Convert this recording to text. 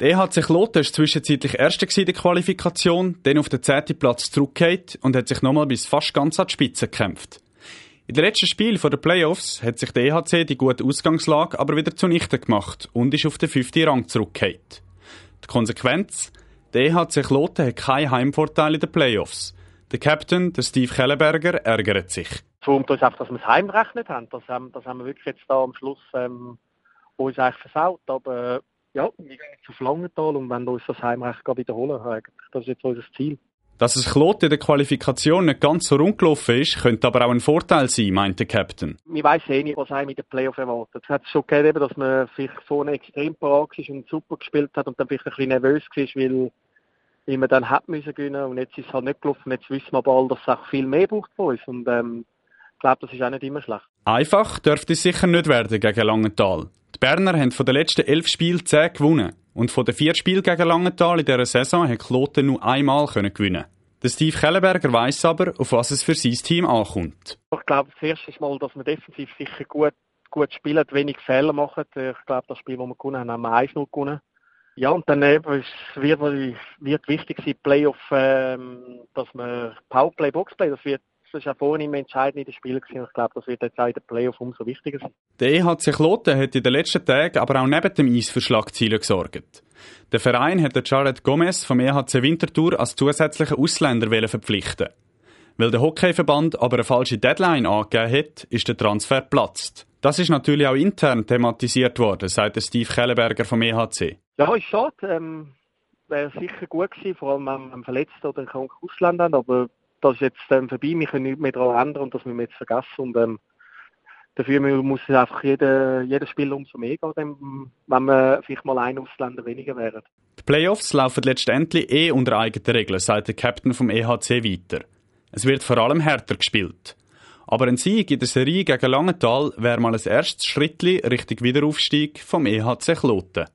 Der EHC Kloten war zwischenzeitlich Erster in der Qualifikation, dann auf den zehnten Platz zurückgekehrt und hat sich nochmal bis fast ganz an die Spitze gekämpft. In den letzten Spiel der Playoffs hat sich der EHC die gute Ausgangslage aber wieder zunichte gemacht und ist auf den fünften Rang zurückgekehrt. Die Konsequenz? Der EHC Kloten hat keinen Heimvorteil in den Playoffs. Der Captain, der Steve Kellenberger, ärgert sich. Wurmt uns einfach, dass wir das Heimrechnet haben. Das haben, das haben wir wirklich jetzt da am Schluss ähm, uns eigentlich versaut. Aber ja, gehen jetzt auf Langenthal und wollen uns das Heimrecht wiederholen. Eigentlich. Das ist jetzt unser Ziel. Dass es Klot in der Qualifikation nicht ganz so rund gelaufen ist, könnte aber auch ein Vorteil sein, meint der Captain. Wir weiss eh nicht, was einem mit den Playoff erwartet. Es hat schon gegeben, dass man vielleicht vorne extrem parat ist und super gespielt hat und dann vielleicht ein bisschen nervös war, weil, weil man dann hat müssen gewinnen und jetzt ist es halt nicht gelaufen. Jetzt wissen wir bald, dass es auch viel mehr braucht von uns und ähm, ich glaube, das ist auch nicht immer schlecht. Einfach dürfte es sicher nicht werden gegen Langenthal. Die Berner haben von den letzten elf Spielen zehn gewonnen. Und von den vier Spielen gegen Langenthal in dieser Saison hat Kloten nur einmal gewinnen Steve Kellenberger weiss aber, auf was es für sein Team ankommt. Ich glaube, das erste Mal, dass wir defensiv sicher gut, gut spielen, wenig Fehler machen. Ich glaube, das Spiel, das wir gewonnen haben, haben wir 1-0 gewonnen. Ja, und dann eben, es wird, wird wichtig sein, Playoff, ähm, dass wir Powerplay, Boxplay, das wird das war vorhin im entscheidenden Spiel gewesen. Ich glaube, das wird jetzt auch in den Playoff umso wichtiger sein. Der EHC Kloten hat in den letzten Tagen aber auch neben dem Eis für Schlagzeilen gesorgt. Der Verein hat Jared Gomez vom EHC Winterthur als zusätzlichen Ausländer verpflichten. Weil der Hockeyverband aber eine falsche Deadline angegeben hat, ist der Transfer platzt. Das ist natürlich auch intern thematisiert worden, sagt Steve Kellenberger vom EHC. Ja, ist schade. Ähm, Wäre sicher gut gewesen, vor allem am Verletzten oder kranken Ausländern, aber das ist jetzt ähm, vorbei, wir können nichts mehr daran ändern und das müssen wir jetzt vergessen. Und, ähm, dafür muss es einfach jeder, jedes Spiel umso mehr gehen, wenn wir vielleicht mal ein Ausländer weniger wären. Die Playoffs laufen letztendlich eh unter eigenen Regeln, sagt der Captain vom EHC weiter. Es wird vor allem härter gespielt. Aber ein Sieg in der Serie gegen Langenthal wäre mal ein erstes Schritt Richtung Wiederaufstieg vom EHC Kloten.